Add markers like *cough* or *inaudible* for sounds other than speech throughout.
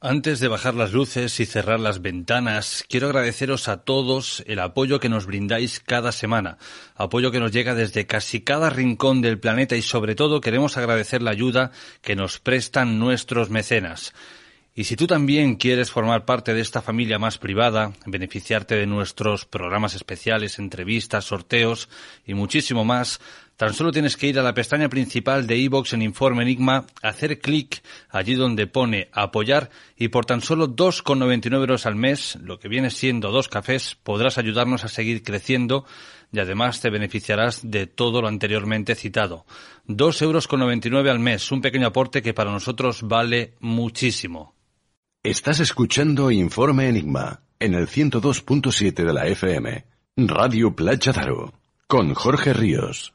Antes de bajar las luces y cerrar las ventanas, quiero agradeceros a todos el apoyo que nos brindáis cada semana, apoyo que nos llega desde casi cada rincón del planeta y sobre todo queremos agradecer la ayuda que nos prestan nuestros mecenas. Y si tú también quieres formar parte de esta familia más privada, beneficiarte de nuestros programas especiales, entrevistas, sorteos y muchísimo más, Tan solo tienes que ir a la pestaña principal de iVoox en Informe Enigma, hacer clic allí donde pone apoyar y por tan solo 2,99 euros al mes, lo que viene siendo dos cafés, podrás ayudarnos a seguir creciendo y además te beneficiarás de todo lo anteriormente citado. 2,99 euros al mes, un pequeño aporte que para nosotros vale muchísimo. Estás escuchando Informe Enigma en el 102.7 de la FM, Radio Playa Daro, con Jorge Ríos.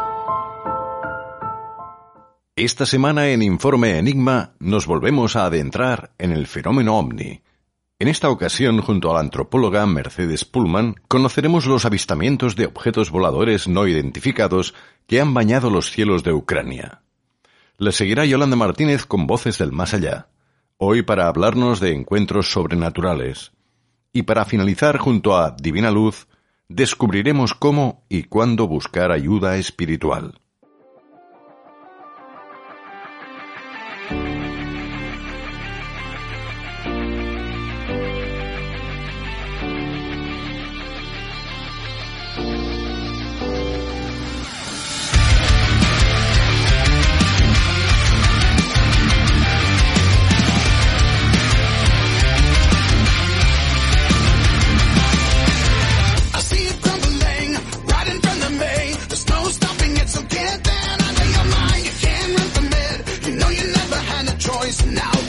Esta semana en Informe Enigma nos volvemos a adentrar en el fenómeno ovni. En esta ocasión, junto a la antropóloga Mercedes Pullman, conoceremos los avistamientos de objetos voladores no identificados que han bañado los cielos de Ucrania. Le seguirá Yolanda Martínez con Voces del Más Allá, hoy para hablarnos de encuentros sobrenaturales. Y para finalizar junto a Divina Luz, descubriremos cómo y cuándo buscar ayuda espiritual. voice now.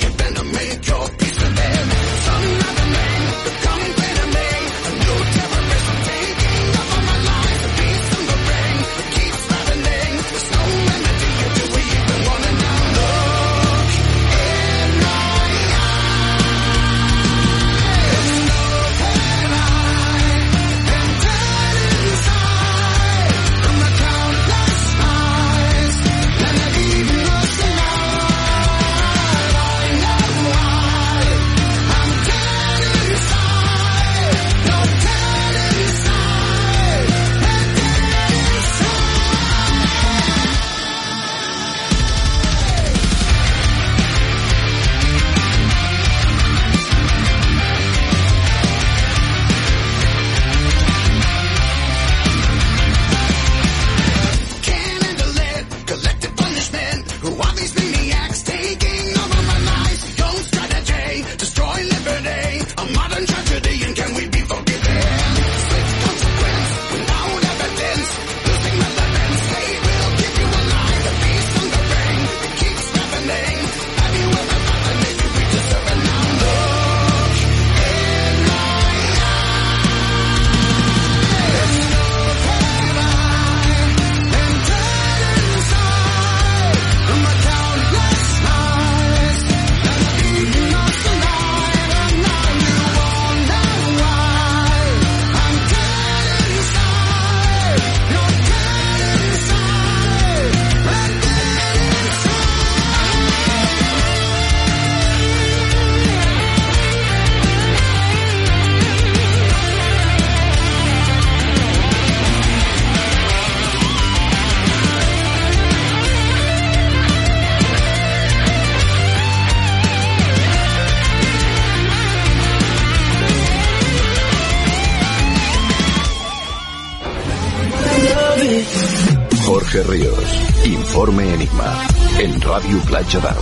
En Radio Platja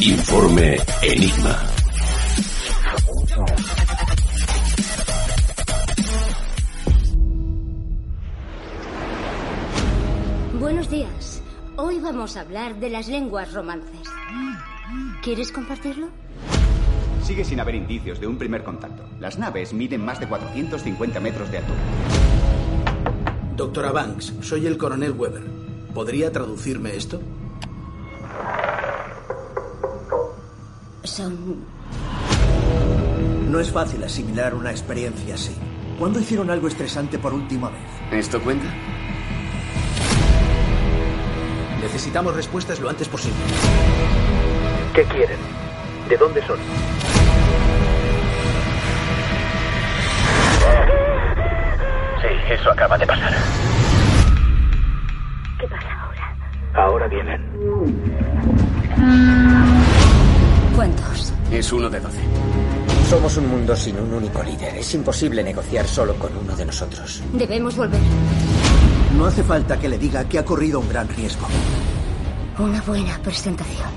Informe Enigma. Buenos días. Hoy vamos a hablar de las lenguas romances. ¿Quieres compartirlo? Sigue sin haber indicios de un primer contacto. Las naves miden más de 450 metros de altura. Doctora Banks, soy el coronel Weber. ¿Podría traducirme esto? Son... No es fácil asimilar una experiencia así. ¿Cuándo hicieron algo estresante por última vez? ¿Esto cuenta? Necesitamos respuestas lo antes posible. ¿Qué quieren? ¿De dónde son? Sí, eso acaba de pasar. Ahora? Vienen. ¿Cuántos? Es uno de 12. Somos un mundo sin un único líder. Es imposible negociar solo con uno de nosotros. Debemos volver. No hace falta que le diga que ha corrido un gran riesgo. Una buena presentación.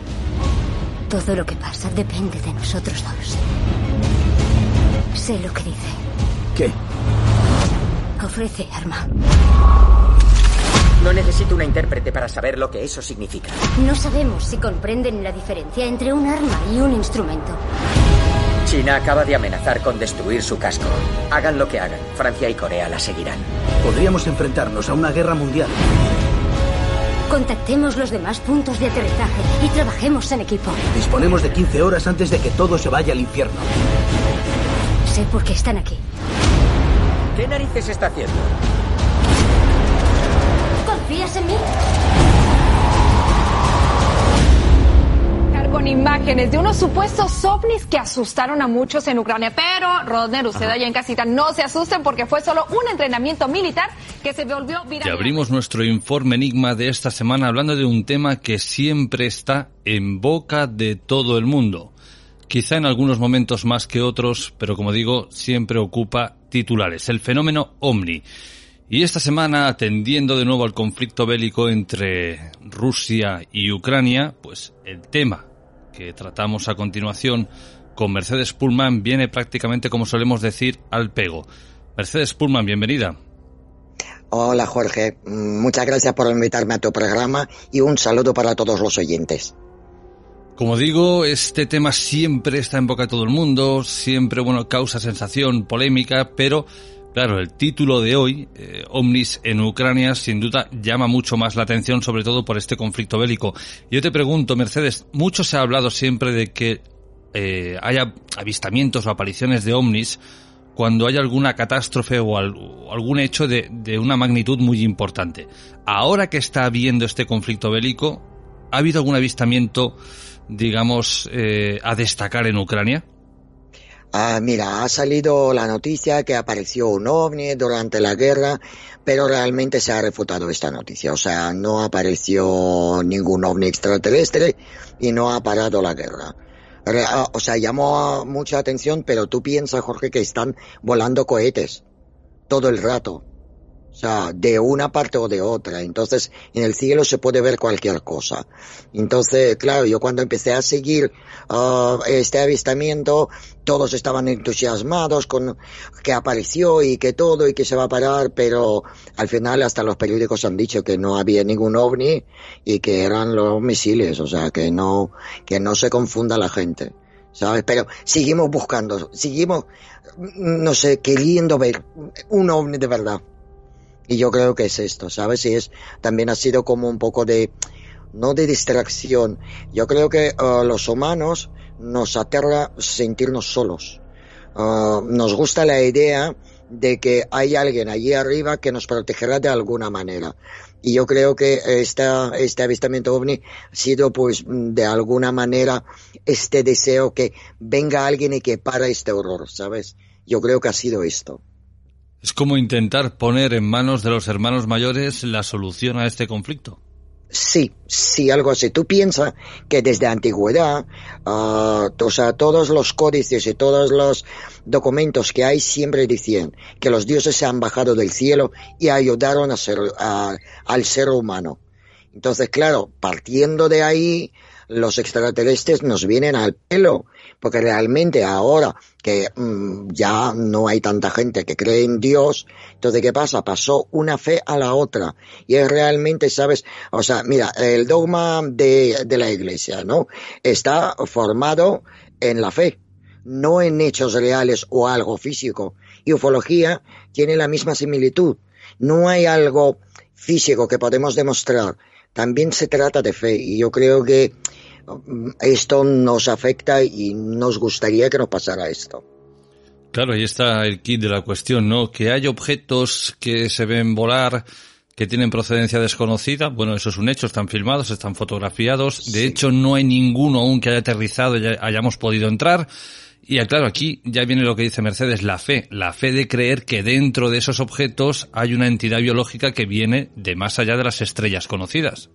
Todo lo que pasa depende de nosotros dos. Sé lo que dice. ¿Qué? Ofrece arma. No necesito una intérprete para saber lo que eso significa. No sabemos si comprenden la diferencia entre un arma y un instrumento. China acaba de amenazar con destruir su casco. Hagan lo que hagan, Francia y Corea la seguirán. Podríamos enfrentarnos a una guerra mundial. Contactemos los demás puntos de aterrizaje y trabajemos en equipo. Disponemos de 15 horas antes de que todo se vaya al infierno. Sé por qué están aquí. ¿Qué narices está haciendo? ¿Confías en mí? con imágenes de unos supuestos ovnis que asustaron a muchos en Ucrania. Pero, Rodner, usted allá en casita, no se asusten porque fue solo un entrenamiento militar que se volvió viral. Y abrimos nuestro informe Enigma de esta semana hablando de un tema que siempre está en boca de todo el mundo. Quizá en algunos momentos más que otros, pero como digo, siempre ocupa titulares. El fenómeno ovni. Y esta semana, atendiendo de nuevo al conflicto bélico entre Rusia y Ucrania, pues el tema que tratamos a continuación con Mercedes Pullman viene prácticamente, como solemos decir, al pego. Mercedes Pullman, bienvenida. Hola Jorge, muchas gracias por invitarme a tu programa y un saludo para todos los oyentes. Como digo, este tema siempre está en boca de todo el mundo, siempre bueno causa sensación, polémica, pero Claro, el título de hoy, eh, Omnis en Ucrania, sin duda llama mucho más la atención, sobre todo por este conflicto bélico. Yo te pregunto, Mercedes, mucho se ha hablado siempre de que eh, haya avistamientos o apariciones de Omnis cuando hay alguna catástrofe o, algún hecho de, una magnitud muy importante. Ahora que está habiendo este conflicto bélico, ¿ha habido algún avistamiento, digamos, eh, a destacar en Ucrania? Ah, mira, ha salido la noticia que apareció un ovni durante la guerra, pero realmente se ha refutado esta noticia. O sea, no apareció ningún ovni extraterrestre y no ha parado la guerra. Ah, o sea, llamó mucha atención, pero tú piensas, Jorge, que están volando cohetes todo el rato. O sea, de una parte o de otra. Entonces, en el cielo se puede ver cualquier cosa. Entonces, claro, yo cuando empecé a seguir uh, este avistamiento, todos estaban entusiasmados con que apareció y que todo y que se va a parar, pero al final hasta los periódicos han dicho que no había ningún ovni y que eran los misiles. O sea, que no, que no se confunda la gente. ¿Sabes? Pero seguimos buscando, seguimos, no sé, queriendo ver un ovni de verdad. Y yo creo que es esto, ¿sabes? Y es, también ha sido como un poco de, no de distracción. Yo creo que uh, los humanos nos aterra sentirnos solos. Uh, nos gusta la idea de que hay alguien allí arriba que nos protegerá de alguna manera. Y yo creo que esta, este avistamiento ovni ha sido pues de alguna manera este deseo que venga alguien y que para este horror, ¿sabes? Yo creo que ha sido esto. Es como intentar poner en manos de los hermanos mayores la solución a este conflicto. Sí, sí, algo así. Tú piensas que desde antigüedad, uh, o sea, todos los códices y todos los documentos que hay siempre dicen que los dioses se han bajado del cielo y ayudaron a ser, a, al ser humano. Entonces, claro, partiendo de ahí, los extraterrestres nos vienen al pelo porque realmente ahora que mm, ya no hay tanta gente que cree en Dios, entonces ¿qué pasa? Pasó una fe a la otra y es realmente, ¿sabes? O sea, mira, el dogma de, de la iglesia, ¿no? Está formado en la fe, no en hechos reales o algo físico. Y ufología tiene la misma similitud. No hay algo físico que podemos demostrar. También se trata de fe y yo creo que esto nos afecta y nos gustaría que no pasara esto. Claro, ahí está el kit de la cuestión, ¿no? Que hay objetos que se ven volar, que tienen procedencia desconocida. Bueno, eso es un hecho, están filmados, están fotografiados. De hecho, no hay ninguno aún que haya aterrizado y hayamos podido entrar. Y claro, aquí ya viene lo que dice Mercedes, la fe, la fe de creer que dentro de esos objetos hay una entidad biológica que viene de más allá de las estrellas conocidas.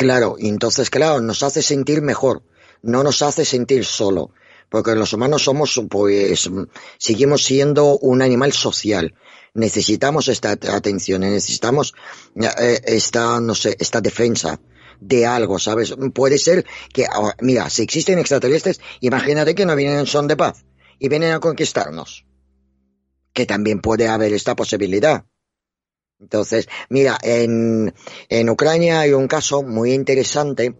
Claro, y entonces, claro, nos hace sentir mejor, no nos hace sentir solo, porque los humanos somos, pues, seguimos siendo un animal social. Necesitamos esta atención, necesitamos eh, esta, no sé, esta defensa de algo, ¿sabes? Puede ser que, ah, mira, si existen extraterrestres, imagínate que no vienen en son de paz y vienen a conquistarnos. Que también puede haber esta posibilidad. Entonces, mira, en, en Ucrania hay un caso muy interesante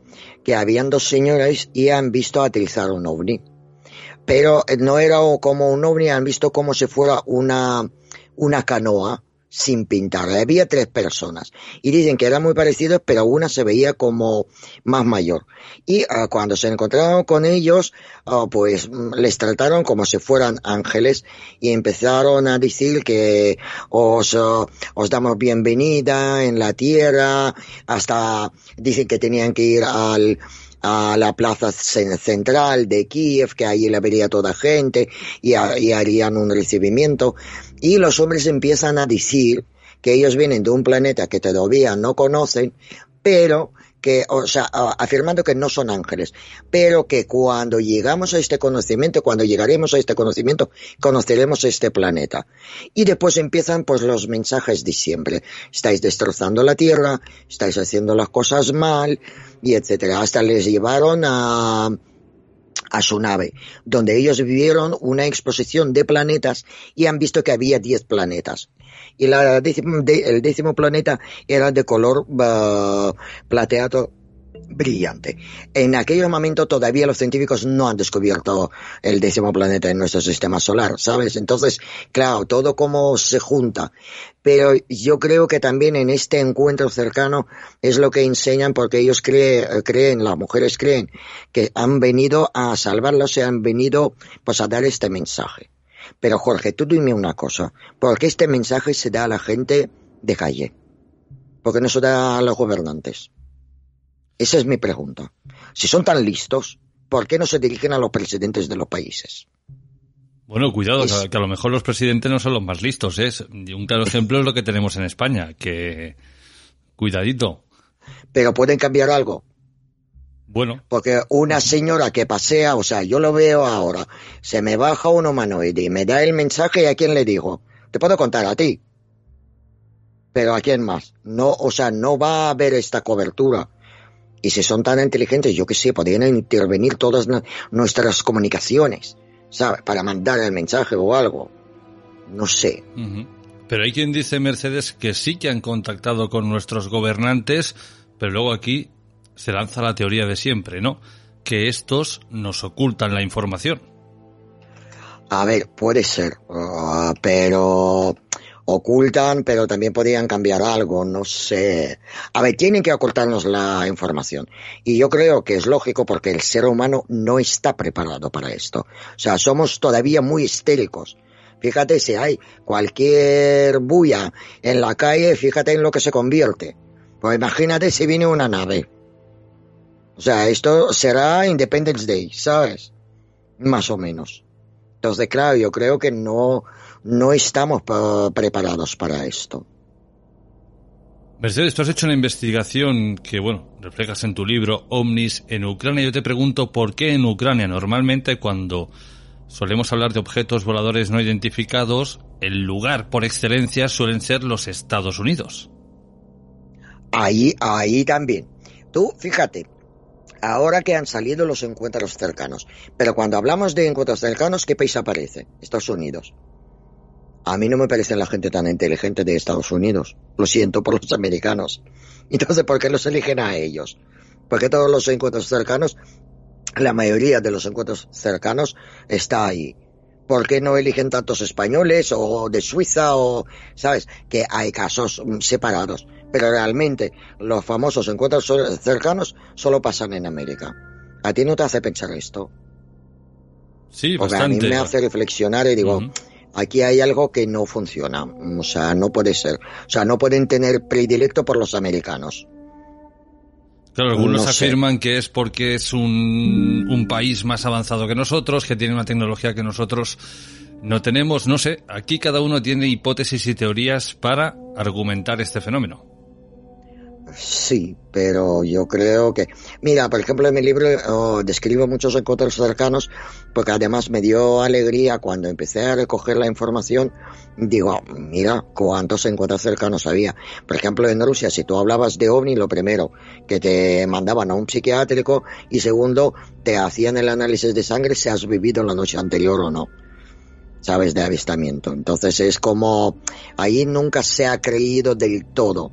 que habían dos señoras y han visto aterrizar un ovni. Pero no era como un ovni, han visto como si fuera una, una canoa sin pintar. Había tres personas y dicen que eran muy parecidos, pero una se veía como más mayor. Y uh, cuando se encontraron con ellos, uh, pues mm, les trataron como si fueran ángeles y empezaron a decir que os, uh, os damos bienvenida en la tierra, hasta dicen que tenían que ir al a la plaza central de Kiev, que allí la vería toda gente y, y harían un recibimiento. Y los hombres empiezan a decir que ellos vienen de un planeta que todavía no conocen, pero que, o sea, afirmando que no son ángeles, pero que cuando llegamos a este conocimiento, cuando llegaremos a este conocimiento, conoceremos este planeta. Y después empiezan pues los mensajes de siempre. Estáis destrozando la Tierra, estáis haciendo las cosas mal, y etcétera. Hasta les llevaron a, a su nave, donde ellos vivieron una exposición de planetas y han visto que había 10 planetas. Y la el décimo planeta era de color uh, plateado brillante. En aquel momento todavía los científicos no han descubierto el décimo planeta en nuestro sistema solar, ¿sabes? Entonces, claro, todo como se junta. Pero yo creo que también en este encuentro cercano es lo que enseñan porque ellos creen, creen las mujeres creen que han venido a salvarlos y han venido pues a dar este mensaje. Pero Jorge, tú dime una cosa, ¿por qué este mensaje se da a la gente de calle? ¿Por qué no se da a los gobernantes? Esa es mi pregunta. Si son tan listos, ¿por qué no se dirigen a los presidentes de los países? Bueno, cuidado, que a lo mejor los presidentes no son los más listos. ¿es? Un claro ejemplo es lo que tenemos en España, que cuidadito. Pero pueden cambiar algo. Bueno. Porque una señora que pasea, o sea, yo lo veo ahora, se me baja un humanoide y me da el mensaje y a quién le digo, te puedo contar a ti. Pero a quién más. No, o sea, no va a haber esta cobertura. Y si son tan inteligentes, yo que sé, podrían intervenir todas nuestras comunicaciones, ¿sabes? Para mandar el mensaje o algo. No sé. Pero hay quien dice, Mercedes, que sí que han contactado con nuestros gobernantes, pero luego aquí se lanza la teoría de siempre, ¿no? Que estos nos ocultan la información. A ver, puede ser, uh, pero ocultan, pero también podrían cambiar algo, no sé. A ver, tienen que ocultarnos la información. Y yo creo que es lógico porque el ser humano no está preparado para esto. O sea, somos todavía muy histéricos. Fíjate si hay cualquier bulla en la calle, fíjate en lo que se convierte. Pues imagínate si viene una nave. O sea, esto será Independence Day, ¿sabes? Más o menos. Entonces, claro, yo creo que no, no estamos preparados para esto. Mercedes, tú has hecho una investigación que, bueno, reflejas en tu libro OVNIS en Ucrania. Yo te pregunto por qué en Ucrania normalmente cuando solemos hablar de objetos voladores no identificados, el lugar por excelencia suelen ser los Estados Unidos. Ahí, ahí también. Tú, fíjate, ahora que han salido los encuentros cercanos, pero cuando hablamos de encuentros cercanos, ¿qué país aparece? Estados Unidos. A mí no me parece la gente tan inteligente de Estados Unidos. Lo siento por los americanos. *laughs* Entonces, ¿por qué los eligen a ellos? Porque todos los encuentros cercanos la mayoría de los encuentros cercanos está ahí. ¿Por qué no eligen tantos españoles o de Suiza o, sabes, que hay casos separados? Pero realmente los famosos encuentros cercanos solo pasan en América. ¿A ti no te hace pensar esto? Sí, Porque bastante. a mí me hace reflexionar y digo, aquí hay algo que no funciona. O sea, no puede ser. O sea, no pueden tener predilecto por los americanos. Claro, algunos No sé. afirman que es porque es un, un país más avanzado que nosotros, que tiene una tecnología que nosotros no tenemos. No sé, aquí cada uno tiene hipótesis y teorías para argumentar este fenómeno. Sí, pero yo creo que... Mira, por ejemplo, en mi libro describo muchos encuentros cercanos porque además me dio alegría cuando empecé a recoger la información. Digo, mira, cuántos encuentros cercanos había. Por ejemplo, en Rusia, si tú hablabas de ovni, lo primero, que te mandaban a un psiquiátrico y segundo, te hacían el análisis de sangre si has vivido la noche anterior o no. ¿Sabes? De avistamiento. Entonces es como... Ahí nunca se ha creído del todo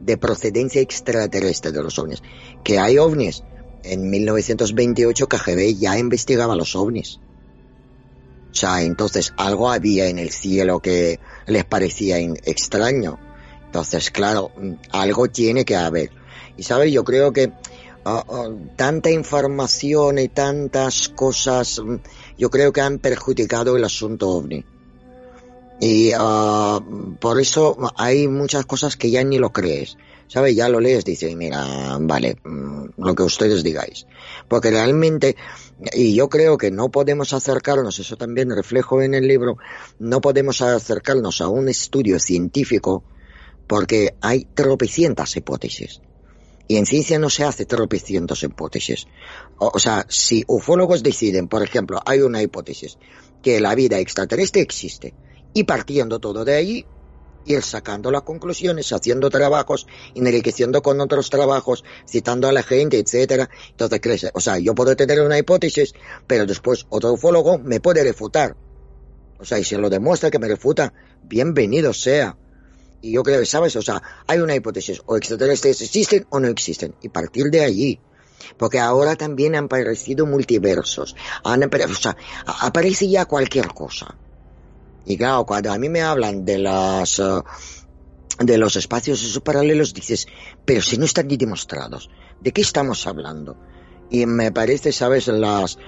de procedencia extraterrestre de los ovnis. Que hay ovnis. En 1928 KGB ya investigaba los ovnis. O sea, entonces algo había en el cielo que les parecía extraño. Entonces, claro, mm, algo tiene que haber. Y sabes, yo creo que ah, tanta información y tantas cosas, mm, yo creo que han perjudicado el asunto ovni. Y ah, por eso hay muchas cosas que ya ni lo crees. ¿Sabes? Ya lo lees, dices, mira, vale, mm, lo que ustedes digáis. Porque realmente, y yo creo que no podemos acercarnos, eso también reflejo en el libro, no podemos acercarnos a un estudio científico porque hay tropecientas hipótesis. Y en ciencia no se hace tropecientas hipótesis. O sea, si ufólogos deciden, por ejemplo, hay una hipótesis, que la vida extraterrestre existe, y partiendo todo de ahí, ir sacando las conclusiones, haciendo trabajos, enriqueciendo con otros trabajos, citando a la gente, etcétera. Entonces crece. O sea, yo puedo tener una hipótesis, pero después otro ufólogo me puede refutar. O sea, y si lo demuestra que me refuta, bienvenido sea. Y yo creo, ¿sabes? O sea, hay una hipótesis, o extraterrestres existen o no existen, y partir de allí. Porque ahora también han aparecido multiversos. Han o sea, aparece ya cualquier cosa. Y claro, cuando a mí me hablan de las eh, de los espacios subparalelos, dices, pero si no están ni demostrados, ¿de qué estamos hablando? Y me parece, sabes, las,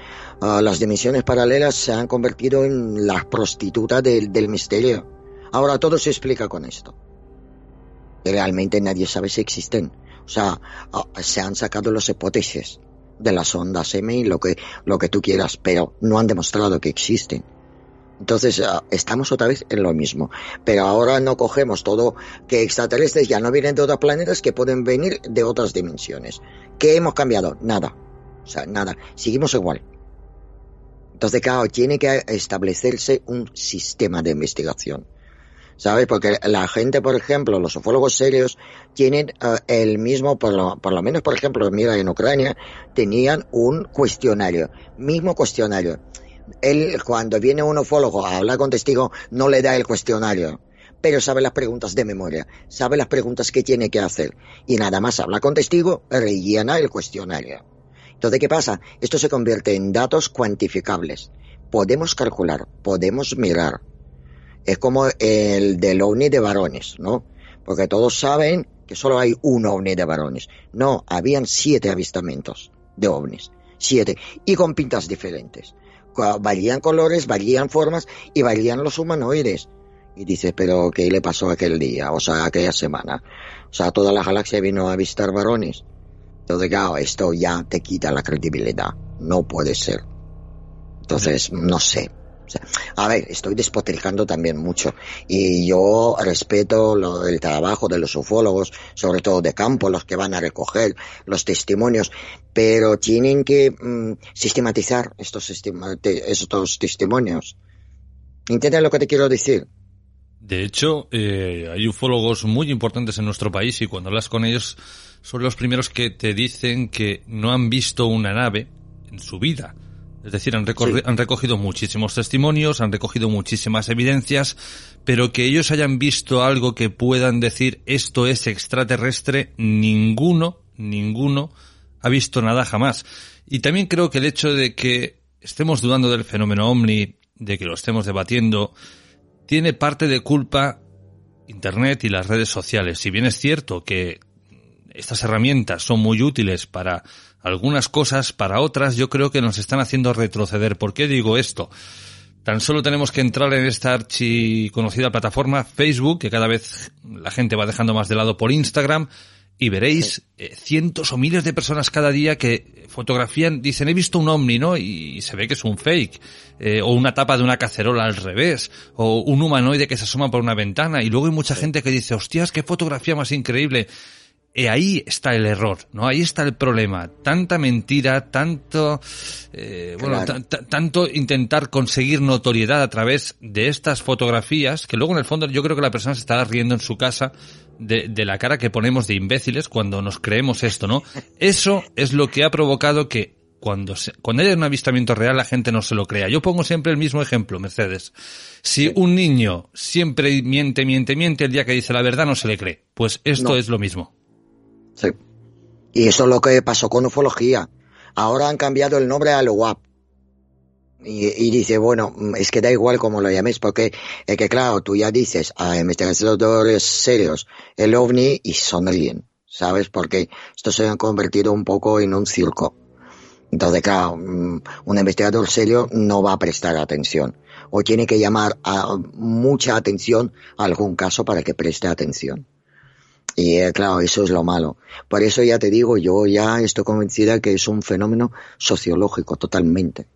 ah, las dimensiones paralelas se han convertido en la prostituta del, misterio. Ahora todo se explica con esto. Realmente nadie sabe si existen. O sea, ah, se han sacado las hipótesis de las ondas M y lo que, lo que tú quieras, pero no han demostrado que existen. Entonces ah, estamos otra vez en lo mismo. Pero ahora no cogemos todo que extraterrestres ya no vienen de otros planetas que pueden venir de otras dimensiones. ¿Qué hemos cambiado? Nada. O sea, nada. Seguimos igual. Entonces, claro, tiene que establecerse un sistema de investigación. ¿Sabes? Porque la gente, por ejemplo, los ufólogos serios tienen eh, el mismo, por lo, por lo menos, por ejemplo, mira, en Ucrania tenían un cuestionario, mismo cuestionario. Él, cuando viene un ufólogo a hablar con testigo, no le da el cuestionario, pero sabe las preguntas de memoria, sabe las preguntas que tiene que hacer, y nada más habla con testigo, rellena el cuestionario. Entonces, ¿qué pasa? Esto se convierte en datos cuantificables. Podemos calcular, podemos mirar. Es como el del ovni de varones, ¿no? Porque todos saben que solo hay un ovni de varones. No, habían siete avistamientos de ovnis. Siete. Y con pintas diferentes. Varían colores, varían formas y varían los humanoides. Y dices, pero ¿qué le pasó aquel día? O sea, aquella semana. O sea, toda la galaxia vino a avistar varones. Entonces, claro, esto ya te quita la credibilidad. No puede ser. Entonces, no sé. A ver, estoy despotricando también mucho y yo respeto lo, el trabajo de los ufólogos, sobre todo de campo, los que van a recoger los testimonios, pero tienen que mm, sistematizar estos, testimonios. ¿Entiendes lo que te quiero decir? De hecho, eh, hay ufólogos muy importantes en nuestro país y cuando hablas con ellos son los primeros que te dicen que no han visto una nave en su vida. Es decir, han, han recogido muchísimos testimonios, han recogido muchísimas evidencias, pero que ellos hayan visto algo que puedan decir esto es extraterrestre, ninguno, ninguno ha visto nada jamás. Y también creo que el hecho de que estemos dudando del fenómeno ovni, de que lo estemos debatiendo, tiene parte de culpa Internet y las redes sociales. Si bien es cierto que estas herramientas son muy útiles para algunas cosas, para otras yo creo que nos están haciendo retroceder. ¿Por qué digo esto? Tan solo tenemos que entrar en esta archiconocida plataforma Facebook, que cada vez la gente va dejando más de lado por Instagram, y veréis eh, cientos o miles de personas cada día que fotografían, dicen he visto un ovni, ¿no? Y, se ve que es un fake, eh, o una tapa de una cacerola al revés, o un humanoide que se asoma por una ventana, y luego hay mucha gente que dice, hostias, qué fotografía más increíble. Y ahí está el error, ¿no? Ahí está el problema. Tanta mentira, tanto, eh, bueno, tanto intentar conseguir notoriedad a través de estas fotografías, que luego en el fondo yo creo que la persona se está riendo en su casa de, de la cara que ponemos de imbéciles cuando nos creemos esto, ¿no? Eso es lo que ha provocado que cuando, se, cuando haya un avistamiento real la gente no se lo crea. Yo pongo siempre el mismo ejemplo, Mercedes. Si un niño siempre miente, miente, miente, el día que dice la verdad no se le cree. Pues esto es lo mismo. Sí. Y eso es lo que pasó con ufología. Ahora han cambiado el nombre a lo WAP. Y, dice, bueno, es que da igual cómo lo llames, porque es que claro, tú ya dices a investigadores serios el ovni y sonríen, ¿sabes? Porque esto se ha convertido un poco en un circo. Entonces, claro, mm, un investigador serio no va a prestar atención. O tiene que llamar a mucha atención a algún caso para que preste atención. Y eh, claro, eso es lo malo. Por eso ya te digo, yo ya estoy convencida que es un fenómeno sociológico totalmente.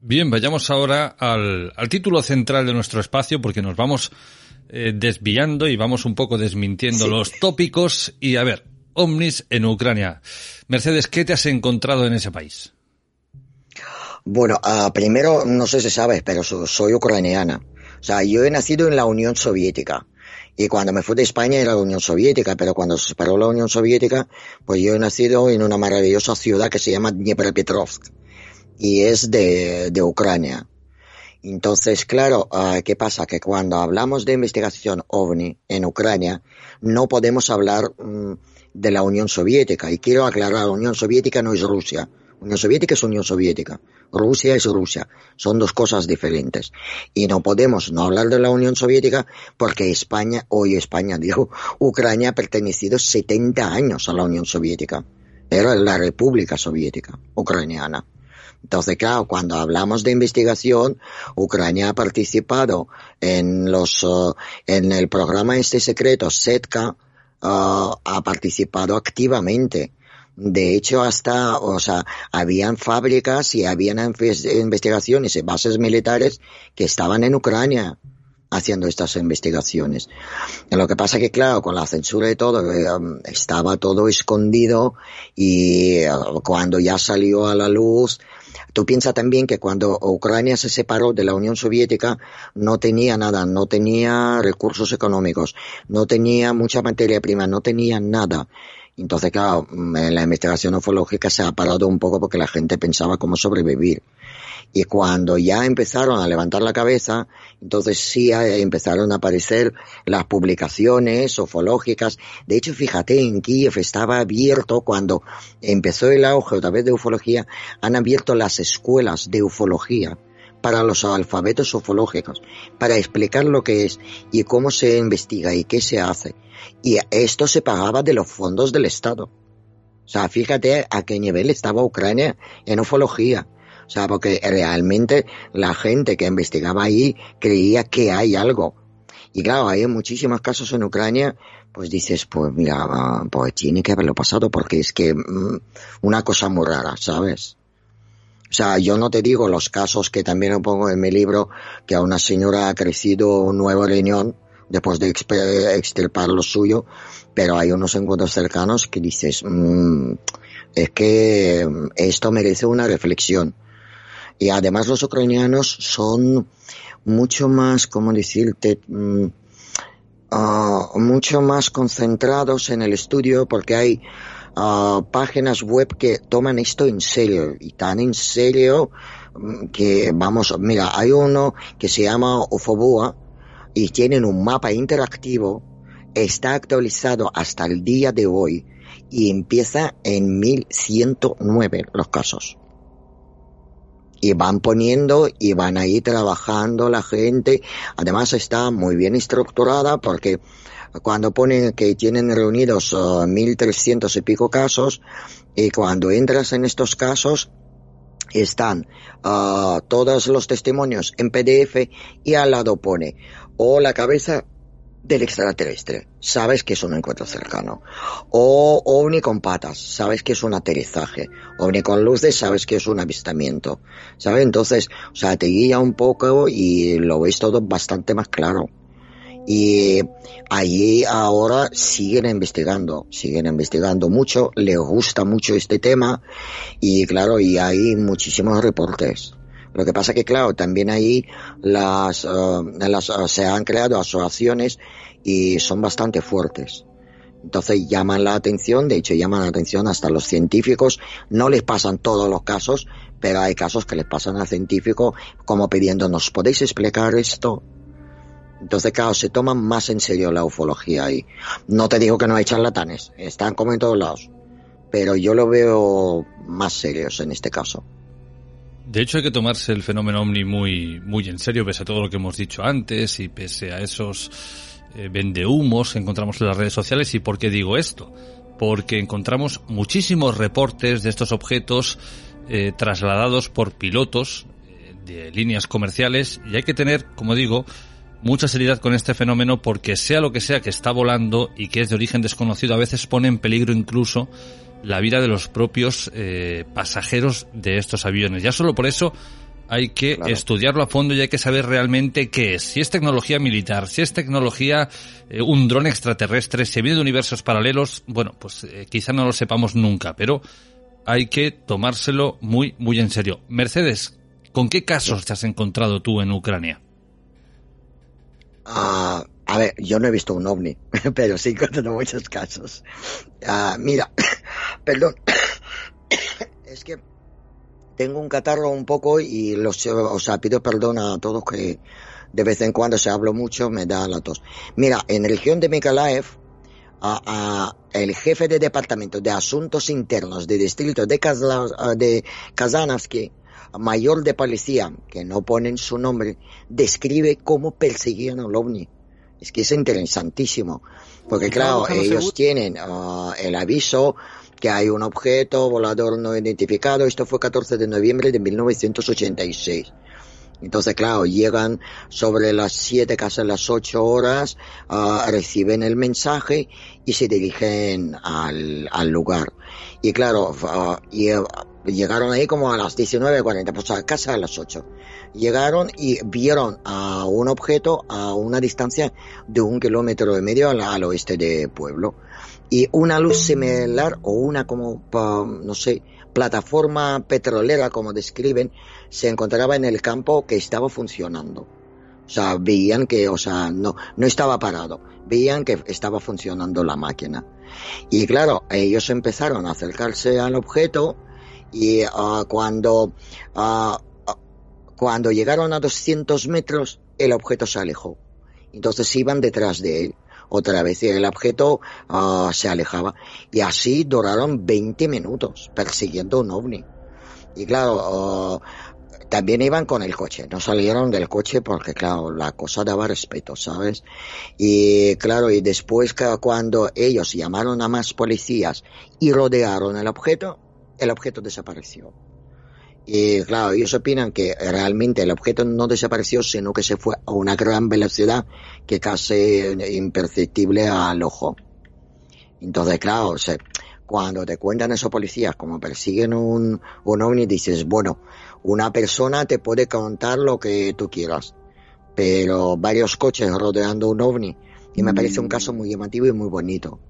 Bien, vayamos ahora al, título central de nuestro espacio porque nos vamos eh, desviando y vamos un poco desmintiendo los tópicos. Y a ver, ovnis en Ucrania. Mercedes, ¿qué te has encontrado en ese país? Bueno, uh, primero, no sé si sabes, pero soy ucraniana. O sea, yo he nacido en la Unión Soviética. Y cuando me fui de España era la Unión Soviética, pero cuando se separó la Unión Soviética, pues yo he nacido en una maravillosa ciudad que se llama Dnepropetrovsk. Y es de, de Ucrania. Entonces, claro, ah, ¿qué pasa? Que cuando hablamos de investigación ovni en Ucrania, no podemos hablar mm, de la Unión Soviética. Y quiero aclarar, la Unión Soviética no es Rusia. Unión Soviética es Unión Soviética. Rusia es Rusia. Son dos cosas diferentes. Y no podemos no hablar de la Unión Soviética porque España, hoy España, *laughs* digo, Ucrania ha pertenecido 70 años a la Unión Soviética. Era la República Soviética Ucraniana. Entonces, claro, cuando hablamos de investigación, Ucrania ha participado en los, uh, en el programa este secreto, SETCA, uh, ha participado activamente de hecho, hasta, o sea, habían fábricas y habían investigaciones y bases militares que estaban en Ucrania haciendo estas investigaciones. Lo que pasa que, claro, con la censura y todo, eh, estaba todo escondido y eh, cuando ya salió a la luz, tú piensas también que cuando Ucrania se separó de la Unión Soviética, no tenía nada, no tenía recursos económicos, no tenía mucha materia prima, no tenía nada. Entonces, claro, mm, la investigación ufológica se ha parado un poco porque la gente pensaba cómo sobrevivir. Y cuando ya empezaron a levantar la cabeza, entonces sí empezaron a aparecer las publicaciones ufológicas. De hecho, fíjate, en Kiev estaba abierto cuando empezó el auge otra vez de ufología, han abierto las escuelas de ufología para los alfabetos ufológicos, para explicar lo que es y cómo se investiga y qué se hace. Y esto se pagaba de los fondos del Estado. O sea, fíjate a qué nivel estaba Ucrania en ufología. O sea, porque realmente la gente que investigaba ahí creía que hay algo. Y claro, hay muchísimos casos en Ucrania, pues dices, pues mira, pues tiene que haberlo pasado porque es que mm, una cosa muy rara, ¿sabes? O sea, yo no te digo los casos que también pongo en mi libro, que a una señora ha crecido un nuevo riñón después de extirpar lo suyo, pero hay unos encuentros cercanos que dices, mmm, es que esto merece una reflexión. Y además los ucranianos son mucho más, ¿cómo decirte? Mm, ah, mucho más concentrados en el estudio porque hay uh, páginas web que toman esto en serio y tan en serio mm, que vamos, mira, hay uno que se llama Ufobua y tienen un mapa interactivo, está actualizado hasta el día de hoy y empieza en 1109 los casos. Y van poniendo y van ahí trabajando la gente. Además está muy bien estructurada porque cuando ponen que tienen reunidos 1300 uh, y pico casos y cuando entras en estos casos están uh, todos los testimonios en PDF y al lado pone o la cabeza del extraterrestre, sabes que es un encuentro cercano. O ovni con patas, sabes que es un aterrizaje. Ovni con luces, sabes que es un avistamiento. ¿Sabes? Entonces, o sea, te guía un poco y lo ves todo bastante más claro. Y allí ahora siguen investigando, siguen investigando mucho, les gusta mucho este tema y claro, y hay muchísimos reportes. Lo que pasa que, claro, también ahí las, eh, las, eh, se han creado asociaciones y son bastante fuertes. Entonces llaman la atención, de hecho llaman la atención hasta los científicos, no les pasan todos los casos, pero hay casos que les pasan al científico como pidiéndonos, ¿podéis explicar esto? Entonces, claro, se toman más en serio la ufología ahí. No te digo que no hay charlatanes, están como en todos lados, pero yo lo veo más serios en este caso. De hecho, hay que tomarse el fenómeno ovni muy, muy en serio, pese a todo lo que hemos dicho antes y pese a esos eh, vendehumos que encontramos en las redes sociales. ¿Y por qué digo esto? Porque encontramos muchísimos reportes de estos objetos eh, trasladados por pilotos eh, de líneas comerciales y hay que tener, como digo, mucha seriedad con este fenómeno porque sea lo que sea que está volando y que es de origen desconocido, a veces pone en peligro incluso la vida de los propios eh, pasajeros de estos aviones. Ya solo por eso hay que estudiarlo a fondo y hay que saber realmente qué es. Si es tecnología militar, si es tecnología, eh, un dron extraterrestre, si viene de universos paralelos, bueno, pues eh, quizá no lo sepamos nunca, pero hay que tomárselo muy, muy en serio. Mercedes, ¿con qué casos te has encontrado tú en Ucrania? Ah, a ver, yo no he visto un ovni, *laughs* pero sí encontrado muchos casos. Ah, mira, *coughs* perdón, *coughs* es que tengo un catarro un poco y los, o sea, pido perdón a todos que de vez en cuando se hablo mucho, me da la tos. Mira, en la región de Mikalaev, a, el jefe de departamento de asuntos internos de distrito de, de Kazanavsky, mayor de policía, que no ponen su nombre, describe cómo perseguían al ovni. Es que es interesantísimo, porque claro, ellos tienen uh, el aviso que hay un objeto volador no identificado. Esto fue 14 de noviembre de 1986. Entonces, claro, llegan sobre las 7, casi las 8 horas, uh, reciben el mensaje y se dirigen al, al lugar. Y claro, uh, y, uh, llegaron ahí como a las 19.40, pues a casa a las 8. Llegaron y vieron a un objeto a una distancia de un kilómetro y medio al, al oeste de pueblo. Y una luz similar o una como, no sé, plataforma petrolera como describen, se encontraba en el campo que estaba funcionando. O sea, veían que, o sea, no, no estaba parado. Veían que estaba funcionando la máquina. Y claro, ellos empezaron a acercarse al objeto y uh, cuando, uh, cuando llegaron a 200 metros, el objeto se alejó. Entonces iban detrás de él otra vez y el objeto uh, se alejaba. Y así duraron 20 minutos persiguiendo un ovni. Y claro, también iban con el coche, no salieron del coche porque, claro, la cosa daba respeto, ¿sabes? Y claro, y después cuando ellos llamaron a más policías y rodearon el objeto, el objeto desapareció. Y claro, ellos opinan que realmente el objeto no desapareció, sino que se fue a una gran velocidad que casi imperceptible al ojo. Entonces, claro, cuando te cuentan esos policías como persiguen un, un ovni, dices, bueno, una persona te puede contar lo que tú quieras, pero varios coches rodeando un ovni, y me parece un caso muy llamativo y muy bonito.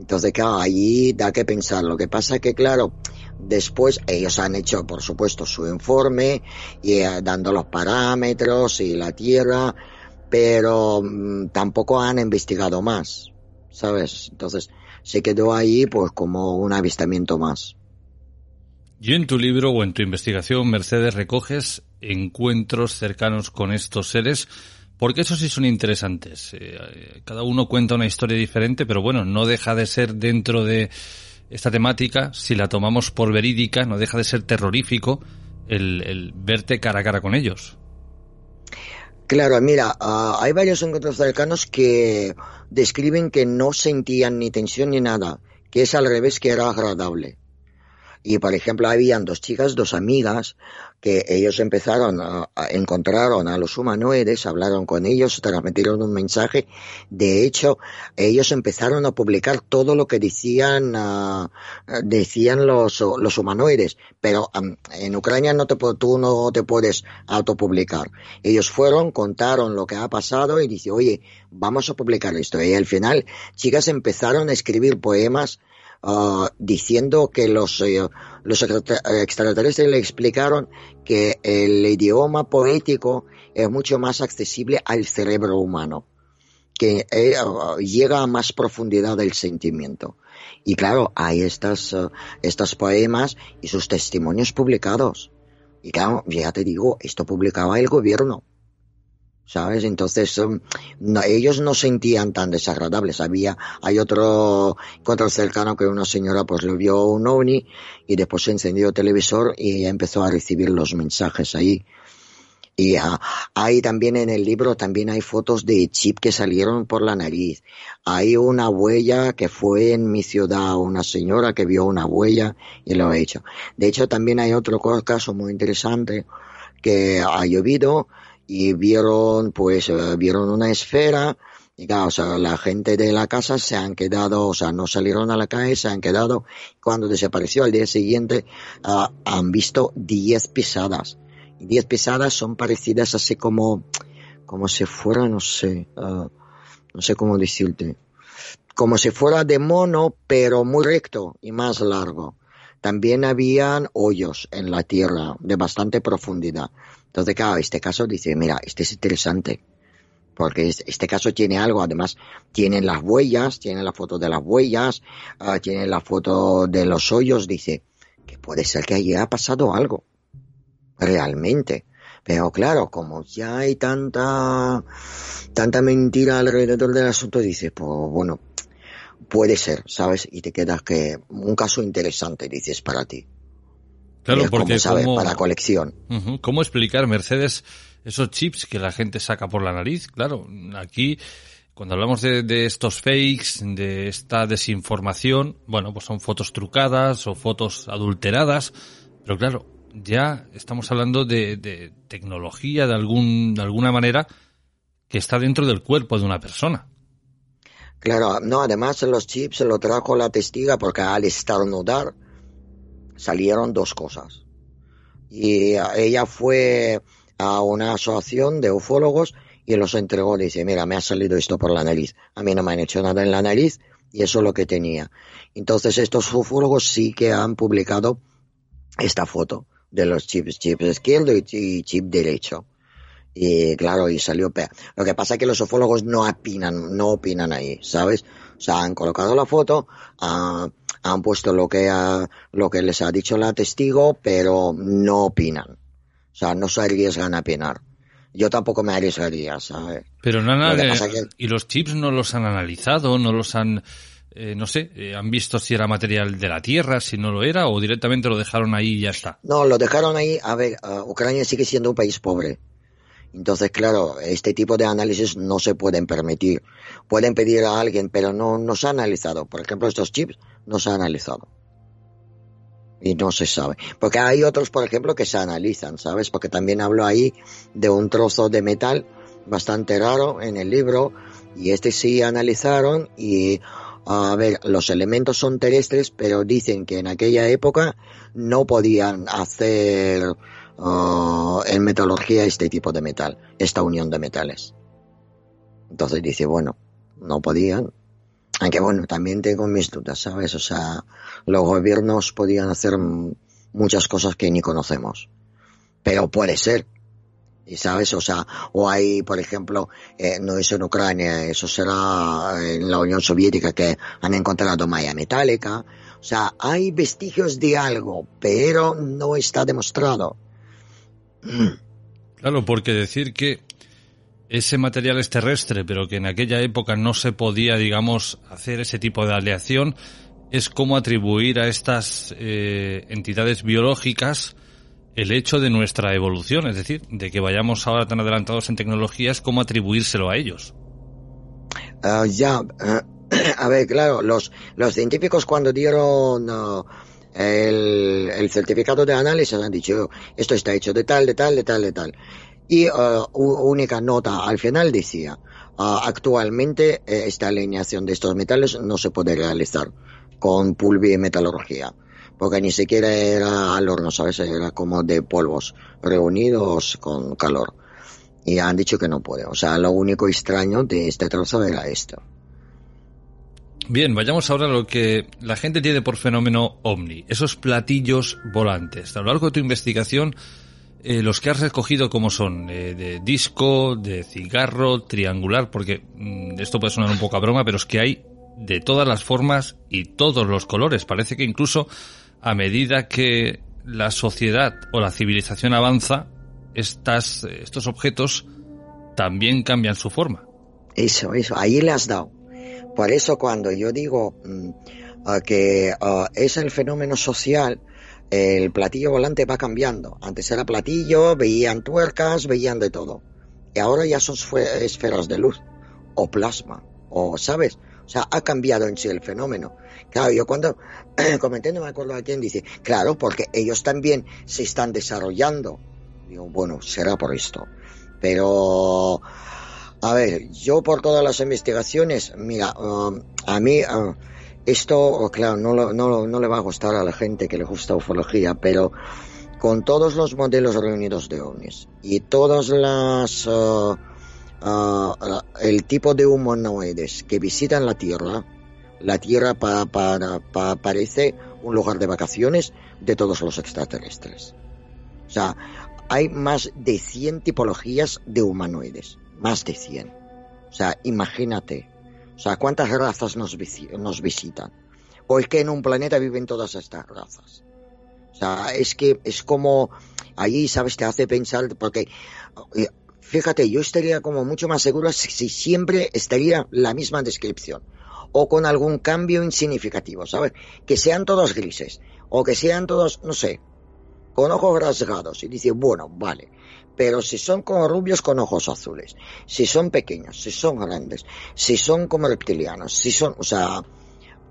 Entonces, claro, allí da que pensar. Lo que pasa es que, claro, después ellos han hecho, por supuesto, su informe y eh, dando los parámetros y la tierra, pero mm, tampoco han investigado más, ¿sabes? Entonces, se quedó ahí, pues, como un avistamiento más. Y en tu libro o en tu investigación, Mercedes, recoges encuentros cercanos con estos seres porque esos sí son interesantes. Eh, cada uno cuenta una historia diferente, pero bueno, no deja de ser dentro de esta temática, si la tomamos por verídica, no deja de ser terrorífico el, verte cara a cara con ellos. Claro, mira, hay varios encuentros cercanos que describen que no sentían ni tensión ni nada, que es al revés, que era agradable. Y por ejemplo, habían dos chicas, dos amigas, que ellos empezaron a, encontraron a los humanoides, hablaron con ellos, transmitieron un mensaje. De hecho, ellos empezaron a publicar todo lo que decían, uh, decían los, los humanoides. Pero um, en Ucrania no te, tú no te puedes autopublicar. Ellos fueron, contaron lo que ha pasado y dice, oye, vamos a publicar esto. Y al final, chicas empezaron a escribir poemas Uh, diciendo que los, eh, los extraterrestres le explicaron que el idioma poético es mucho más accesible al cerebro humano, que eh, llega a más profundidad del sentimiento. Y claro, hay estas, uh, estos poemas y sus testimonios publicados. Y claro, ya te digo, esto publicaba el gobierno. ¿Sabes? Entonces, um, ellos no sentían tan desagradables. Había, hay otro encuentro cercano que una señora pues le vio un ovni y después encendió el televisor y empezó a recibir los mensajes ahí. Y ah, hay también en el libro, también hay fotos de chip que salieron por la nariz. Hay una huella que fue en mi ciudad, una señora que vio una huella y lo ha hecho. De hecho, también hay otro caso muy interesante que ha llovido, y vieron, pues, eh, vieron una esfera, y claro, o sea, la gente de la casa se han quedado, o sea, no salieron a la calle, se han quedado, cuando desapareció al día siguiente, ah, han visto 10 pisadas. Y 10 pisadas son parecidas así como, como si fuera, no sé, ah, no sé cómo decirte, como si fuera de mono, pero muy recto y más largo. También habían hoyos en la tierra de bastante profundidad. Entonces, claro, este caso dice, mira, este es interesante, porque este caso tiene algo, además, tienen las huellas, tiene la foto de las huellas, uh, tiene la foto de los hoyos, dice, que puede ser que haya pasado algo, realmente. Pero claro, como ya hay tanta, tanta mentira alrededor del asunto, dice, pues bueno, puede ser, ¿sabes? Y te quedas que un caso interesante, dices, para ti. Claro, porque como, para colección. ¿Cómo explicar, Mercedes, esos chips que la gente saca por la nariz? Claro, aquí, cuando hablamos de, estos fakes, de esta desinformación, bueno, pues son fotos trucadas o fotos adulteradas, pero claro, ya estamos hablando de, tecnología de algún, de alguna manera que está dentro del cuerpo de una persona. Claro, no, además los chips se lo trajo la testiga porque al estornudar, salieron dos cosas. Y ella fue a una asociación de ufólogos y los entregó. Dice, mira, me ha salido esto por la nariz. A mí no me han hecho nada en la nariz y eso es lo que tenía. Entonces estos ufólogos sí que han publicado esta foto de los chips, chip izquierdo y chip derecho. Y claro, y salió peor. Lo que pasa es que los ufólogos no opinan, no opinan ahí, ¿sabes? O sea, han colocado la foto, uh, han puesto lo que, lo que les ha dicho la testigo, pero no opinan. O sea, no se arriesgan a opinar. Yo tampoco me arriesgaría, ¿sabes? Pero no han, y los chips no los han analizado, no los han, eh, no sé, eh, han visto si era material de la Tierra, si no lo era, o directamente lo dejaron ahí y ya está. No, lo dejaron ahí. A ver, Ucrania sigue siendo un país pobre. Entonces, claro, este tipo de análisis no se pueden permitir. Pueden pedir a alguien, pero no, no se ha analizado. Por ejemplo, estos chips no se han analizado. Y no se sabe. Porque hay otros, por ejemplo, que se analizan, ¿sabes? Porque también hablo ahí de un trozo de metal bastante raro en el libro. Y este sí analizaron y a ver, los elementos son terrestres, pero dicen que en aquella época no podían hacer uh, en metalurgia este tipo de metal, esta unión de metales. Entonces dice, bueno, no podían. Aunque bueno, también tengo mis dudas, ¿sabes? O sea, los gobiernos podían hacer muchas cosas que ni conocemos. Pero puede ser, y sabes, o sea, o hay, por ejemplo, eh, no es en Ucrania, eso será en la Unión Soviética que han encontrado malla metálica. O sea, hay vestigios de algo, pero no está demostrado. Claro, porque decir que ese material es terrestre, pero que en aquella época no se podía, digamos, hacer ese tipo de aleación, es como atribuir a estas eh, entidades biológicas el hecho de nuestra evolución, es decir, de que vayamos ahora tan adelantados en tecnologías, ¿cómo atribuírselo a ellos? Ah, ya, eh, *clears throat* a ver, claro, los, los científicos cuando dieron el, el, certificado de análisis han dicho, esto está hecho de tal, de tal, de tal, de tal. Y uh, única nota al final decía, uh, actualmente eh, esta alineación de estos metales no se puede realizar con metalurgia porque ni siquiera era al horno, ¿sabes? Era como de polvos reunidos con calor. Y han dicho que no puede. O sea, lo único extraño de este trozo era esto. Bien, vayamos ahora a lo que la gente tiene por fenómeno ovni, esos platillos volantes. A lo largo de tu investigación, eh, los que has recogido como son eh, de disco, de cigarro, triangular, porque mm, esto puede sonar un poco a broma, pero es que hay de todas las formas y todos los colores. Parece que incluso a medida que la sociedad o la civilización avanza, estas, estos objetos también cambian su forma. Eso, eso, ahí le has dado. Por eso cuando yo digo mm, que es el fenómeno social, el platillo volante va cambiando. Antes era platillo, veían tuercas, veían de todo. Y ahora ya son esferas de luz, o plasma, o, ¿sabes? O sea, ha cambiado en sí el fenómeno. Claro, yo cuando *clears throat* comenté, no me acuerdo a quién dice, claro, porque ellos también se están desarrollando. Digo, bueno, será por esto. Pero, a ver, yo por todas las investigaciones, mira, um, a mí uh, esto, claro, no, no, no le va a gustar a la gente que le gusta ufología, pero con todos los modelos reunidos de ovnis y todas las... Uh, uh, el tipo de humanoides que visitan la Tierra, la Tierra para, parece un lugar de vacaciones de todos los extraterrestres. O sea, hay más de 100 tipologías de humanoides, más de 100. O sea, imagínate, o sea, ¿cuántas razas nos, nos visitan? ¿O es que en un planeta viven todas estas razas? O sea, es que es como, allí, ¿sabes? Te hace pensar, porque, eh, fíjate, yo estaría como mucho más seguro si siempre estaría la misma descripción o con algún cambio insignificativo, ¿sabes? Que sean todos grises o que sean todos, no sé, con ojos rasgados y dice, bueno, vale, pero si son como rubios con ojos azules, si son pequeños, si son grandes, si son como reptilianos, si son, o sea,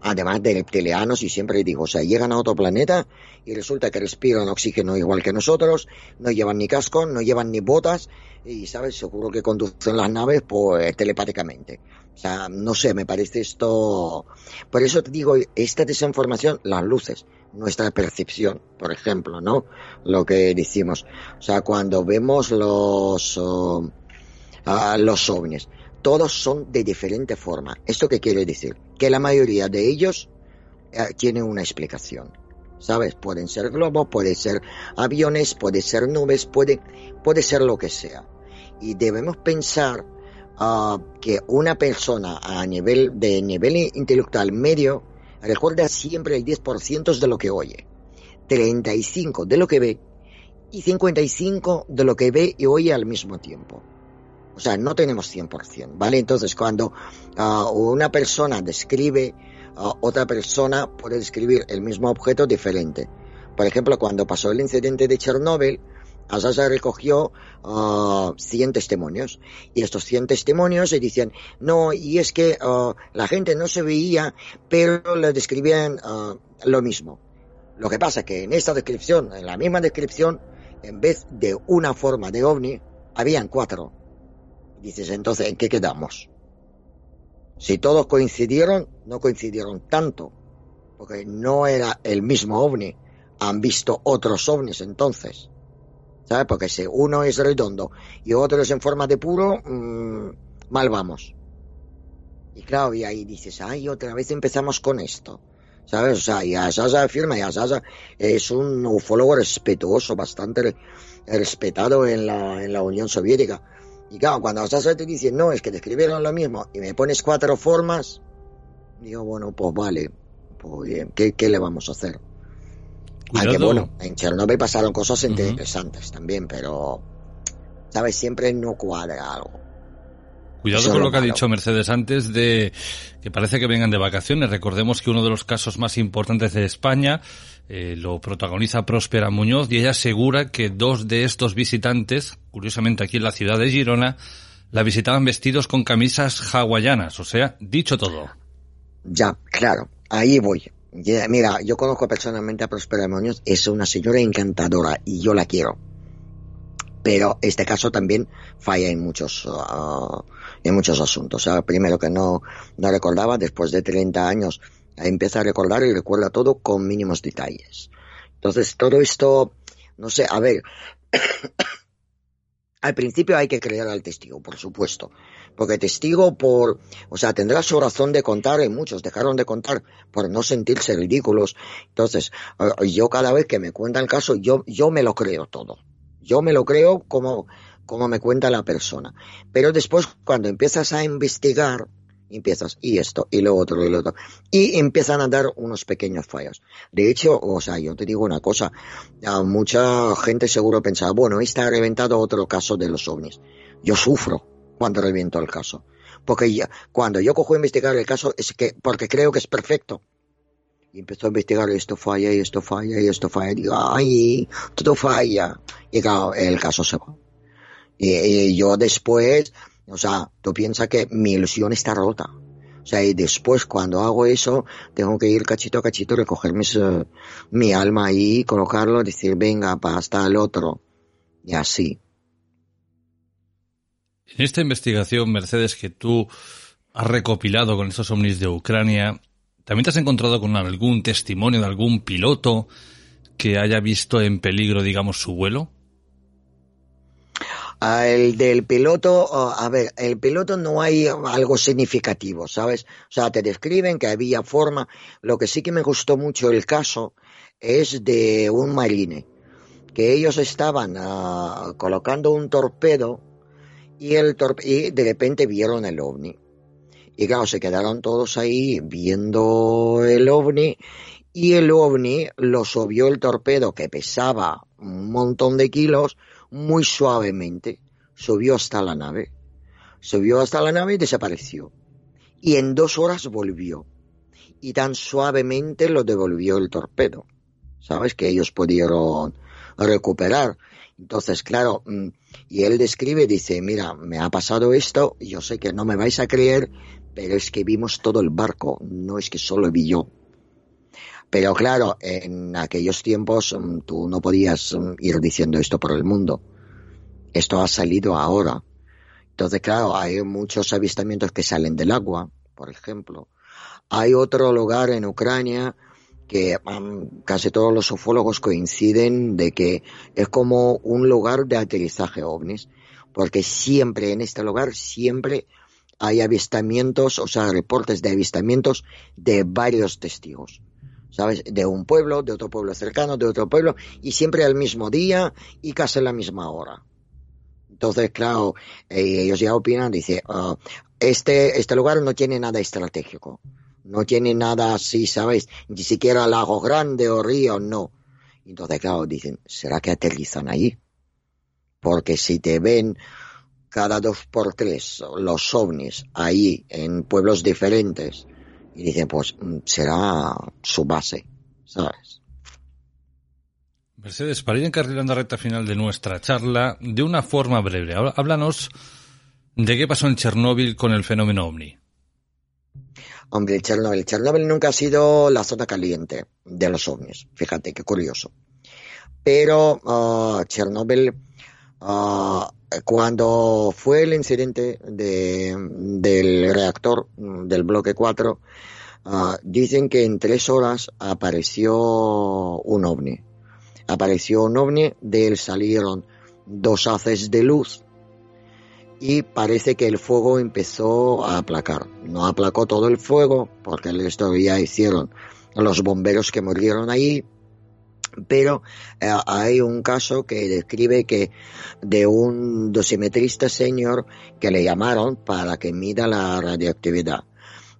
además de reptilianos, y siempre digo, o sea, llegan a otro planeta y resulta que respiran oxígeno igual que nosotros, no llevan ni casco, no llevan ni botas, y, ¿sabes? Seguro que conducen las naves, pues, telepáticamente. O sea, no sé, me parece esto... Por eso te digo, esta desinformación, las luces, nuestra percepción, por ejemplo, ¿no? Lo que decimos. O sea, cuando vemos los... Uh, los ovnis todos son de diferente forma. ¿Esto qué quiere decir? Que la mayoría de ellos eh, tienen una explicación. ¿Sabes? Pueden ser globos, pueden ser aviones, pueden ser nubes, puede, ser lo que sea. Y debemos pensar ah, que una persona a nivel de nivel intelectual medio recuerda siempre el 10% de lo que oye, 35 de lo que ve y 55 de lo que ve y oye al mismo tiempo. O sea, no tenemos 100%, ¿vale? Entonces, cuando uh, una persona describe a otra persona, puede describir el mismo objeto diferente. Por ejemplo, cuando pasó el incidente de Chernóbil, Asasa recogió uh, 100 testimonios y estos 100 testimonios se dicen, no, y es que uh, la gente no se veía, pero le describían uh, lo mismo. Lo que pasa que en esta descripción, en la misma descripción, en vez de una forma de ovni, habían cuatro. Dices, entonces, ¿en qué quedamos? Si todos coincidieron, no coincidieron tanto, porque no era el mismo ovni. Han visto otros ovnis entonces. ¿Sabes? Porque si uno es redondo y otro es en forma de puro, mmm, mal vamos. Y claro, y ahí dices, ay, otra vez empezamos con esto. ¿Sabes? O sea, y Asasa afirma, y Asasa es un ufólogo respetuoso, bastante respetado en la, en la Unión Soviética. Y claro, cuando Asasa te dice, no, es que describieron lo mismo, y me pones cuatro formas, digo, bueno, pues vale, pues bien, ¿qué, qué le vamos a hacer? Aunque bueno, en Chernobyl pasaron cosas interesantes también, pero, ¿sabes? Siempre no cuadra algo. Cuidado con lo que ha dicho Mercedes antes de que parece que vengan de vacaciones. Recordemos que uno de los casos más importantes de España eh, lo protagoniza Próspera Muñoz y ella asegura que dos de estos visitantes, curiosamente aquí en la ciudad de Girona, la visitaban vestidos con camisas hawaianas. O sea, dicho todo. Ya, claro, ahí voy. Mira, yo conozco personalmente a Próspera Muñoz, es una señora encantadora y yo la quiero. Pero este caso también falla en muchos, uh, en muchos asuntos. primero que no, no recordaba, después de 30 años empieza a recordar y recuerda todo con mínimos detalles. Entonces, todo esto, no sé, a ver, al principio hay que creer al testigo, por supuesto. Porque testigo por, o sea, tendrá su razón de contar y muchos dejaron de contar por no sentirse ridículos. Entonces, yo cada vez que me cuenta el caso, yo, yo me lo creo todo. Yo me lo creo como, como me cuenta la persona. Pero después, cuando empiezas a investigar, empiezas y esto y lo otro y lo otro. Y empiezan a dar unos pequeños fallos. De hecho o sea yo te digo una cosa mucha gente seguro pensaba bueno está reventado otro caso de los ovnis. Yo sufro cuando reviento el caso. Porque ya, cuando yo cojo a investigar el caso es que porque creo que es perfecto. Y empezó a investigar esto falla y esto falla y esto falla y digo ay todo falla y claro el caso se va. Y, yo después, o sea, tú piensas que mi ilusión está rota. O sea, y después cuando hago eso, tengo que ir cachito a cachito, recoger eh, mi alma ahí, colocarlo, decir, venga, hasta el otro. Y así. En esta investigación, Mercedes, que tú has recopilado con estos ovnis de Ucrania, ¿también te has encontrado con algún testimonio de algún piloto que haya visto en peligro, digamos, su vuelo? El del piloto, a ver, el piloto no hay algo significativo, ¿sabes? O sea, te describen que había forma. Lo que sí que me gustó mucho el caso es de un marine, que ellos estaban uh, colocando un torpedo y, el torpe y de repente vieron el ovni. Y claro, se quedaron todos ahí viendo el ovni y el ovni lo subió el torpedo que pesaba un montón de kilos muy suavemente. Subió hasta la nave. Subió hasta la nave y desapareció. Y en dos horas volvió. Y tan suavemente lo devolvió el torpedo. ¿Sabes? Que ellos pudieron recuperar. Entonces, claro, mm, y él describe, dice, mira, me ha pasado esto, yo sé que no me vais a creer, pero es que vimos todo el barco, no es que solo vi yo. Pero claro, en aquellos tiempos mm, tú no podías mm, ir diciendo esto por el mundo. Esto ha salido ahora. Entonces, claro, hay muchos avistamientos que salen del agua, por ejemplo. Hay otro lugar en Ucrania que mm, casi todos los ufólogos coinciden de que es como un lugar de aterrizaje ovnis, porque siempre en este lugar, siempre hay avistamientos, o sea, reportes de avistamientos de varios testigos. ¿Sabes? De un pueblo, de otro pueblo cercano, de otro pueblo, y siempre al mismo día y casi a la misma hora. Entonces, claro, eh, ellos ya opinan, dice, ah, este, este lugar no tiene nada estratégico, no tiene nada así, ¿sabes? Ni siquiera lago grande o río, no. Entonces, claro, dicen, ¿será que aterrizan ahí? Porque si te ven cada dos por tres los ovnis ahí en pueblos diferentes, y dicen, pues mm, será su base, ¿sabes? Mercedes, para ir encarrilando la recta final de nuestra charla, de una forma breve, háblanos de qué pasó en Chernóbil con el fenómeno OVNI. Hombre, Chernóbil. Chernóbil nunca ha sido la zona caliente de los ovnis. Fíjate, qué curioso. Pero uh, Chernóbil uh, cuando fue el incidente de, del reactor del bloque 4, ah, dicen que en tres horas apareció un ovni. Apareció un ovni, de él salieron dos haces de luz y parece que el fuego empezó a aplacar. No aplacó todo el fuego porque esto ya hicieron los bomberos que murieron ahí, pero eh, hay un caso que describe que de un dosimetrista señor que le llamaron para que mida la radioactividad.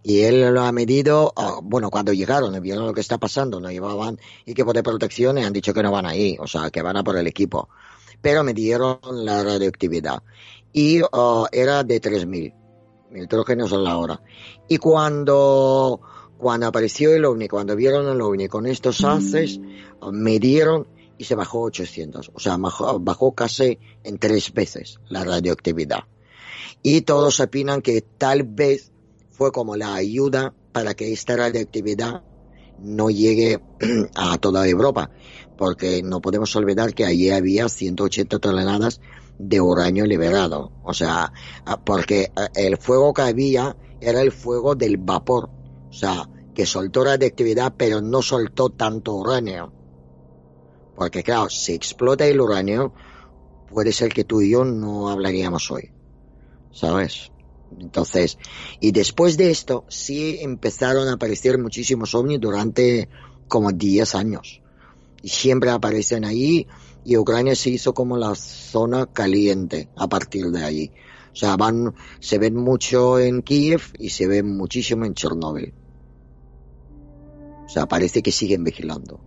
Y él lo ha medido, ah, bueno, cuando llegaron, vieron lo que está pasando, no llevaban equipo de protección y han dicho que no van ahí, o sea, que van a por el equipo. Pero midieron la radioactividad y ah, era de 3000 nitrógenos a la hora. Y cuando cuando apareció el ovni, cuando vieron el ovni con estos haces, medieron y se bajó 800. O sea, bajó, casi en tres veces la radioactividad. Y todos opinan que tal vez fue como la ayuda para que esta radioactividad no llegue *clears throat* a toda Europa, porque no podemos olvidar que allí había 180 toneladas de uranio liberado. O sea, porque el fuego que había era el fuego del vapor o sea, que soltó radioactividad pero no soltó tanto uranio. Porque claro, si explota el uranio, puede ser que tú y yo no hablaríamos hoy. ¿Sabes? Entonces, y después de esto, sí empezaron a aparecer muchísimos ovnis durante como 10 años. Y siempre aparecen ahí y Ucrania se hizo como la zona caliente a partir de ahí. O sea, van, se ven mucho en Kiev y se ven muchísimo en Chernóbil. O sea, parece que siguen vigilando.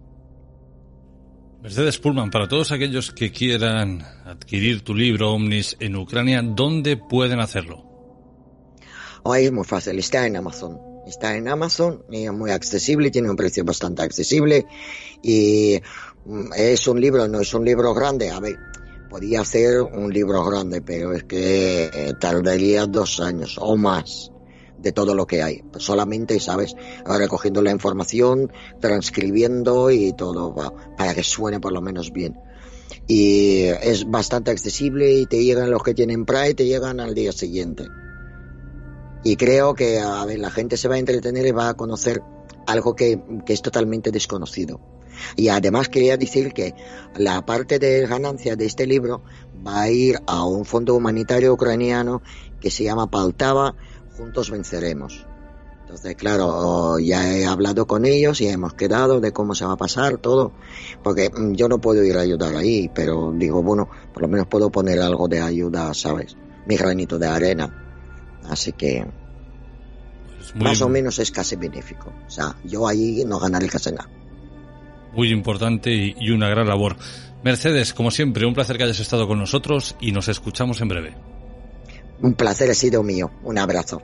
Mercedes Pullman, para todos aquellos que quieran adquirir tu libro Omnis en Ucrania, ¿dónde pueden hacerlo? Oh, es muy fácil, está en Amazon. Está en Amazon y es muy accesible, tiene un precio bastante accesible y mm, es un libro, no es un libro grande. A ver, podía ser un libro grande, pero es que eh, tardaría dos años o más de todo lo que hay. Solamente, ¿sabes? Recogiendo la información, transcribiendo y todo, para que suene por lo menos bien. Y es bastante accesible y te llegan los que tienen Pride, te llegan al día siguiente. Y creo que, a ver, la gente se va a entretener y va a conocer algo que, que es totalmente desconocido. Y además quería decir que la parte de ganancia de este libro va a ir a un fondo humanitario ucraniano que se llama Paltava, Juntos Venceremos. Entonces, claro, ya he hablado con ellos y hemos quedado de cómo se va a pasar todo, porque mm, yo no puedo ir a ayudar ahí, pero digo, bueno, por lo menos puedo poner algo de ayuda, ¿sabes? Mi granito de arena. Así que, más o menos es casi benéfico. O sea, yo ahí no ganaré casi nada muy importante y una gran labor. Mercedes, como siempre, un placer que hayas estado con nosotros y nos escuchamos en breve. Un placer ha sido mío. Un abrazo.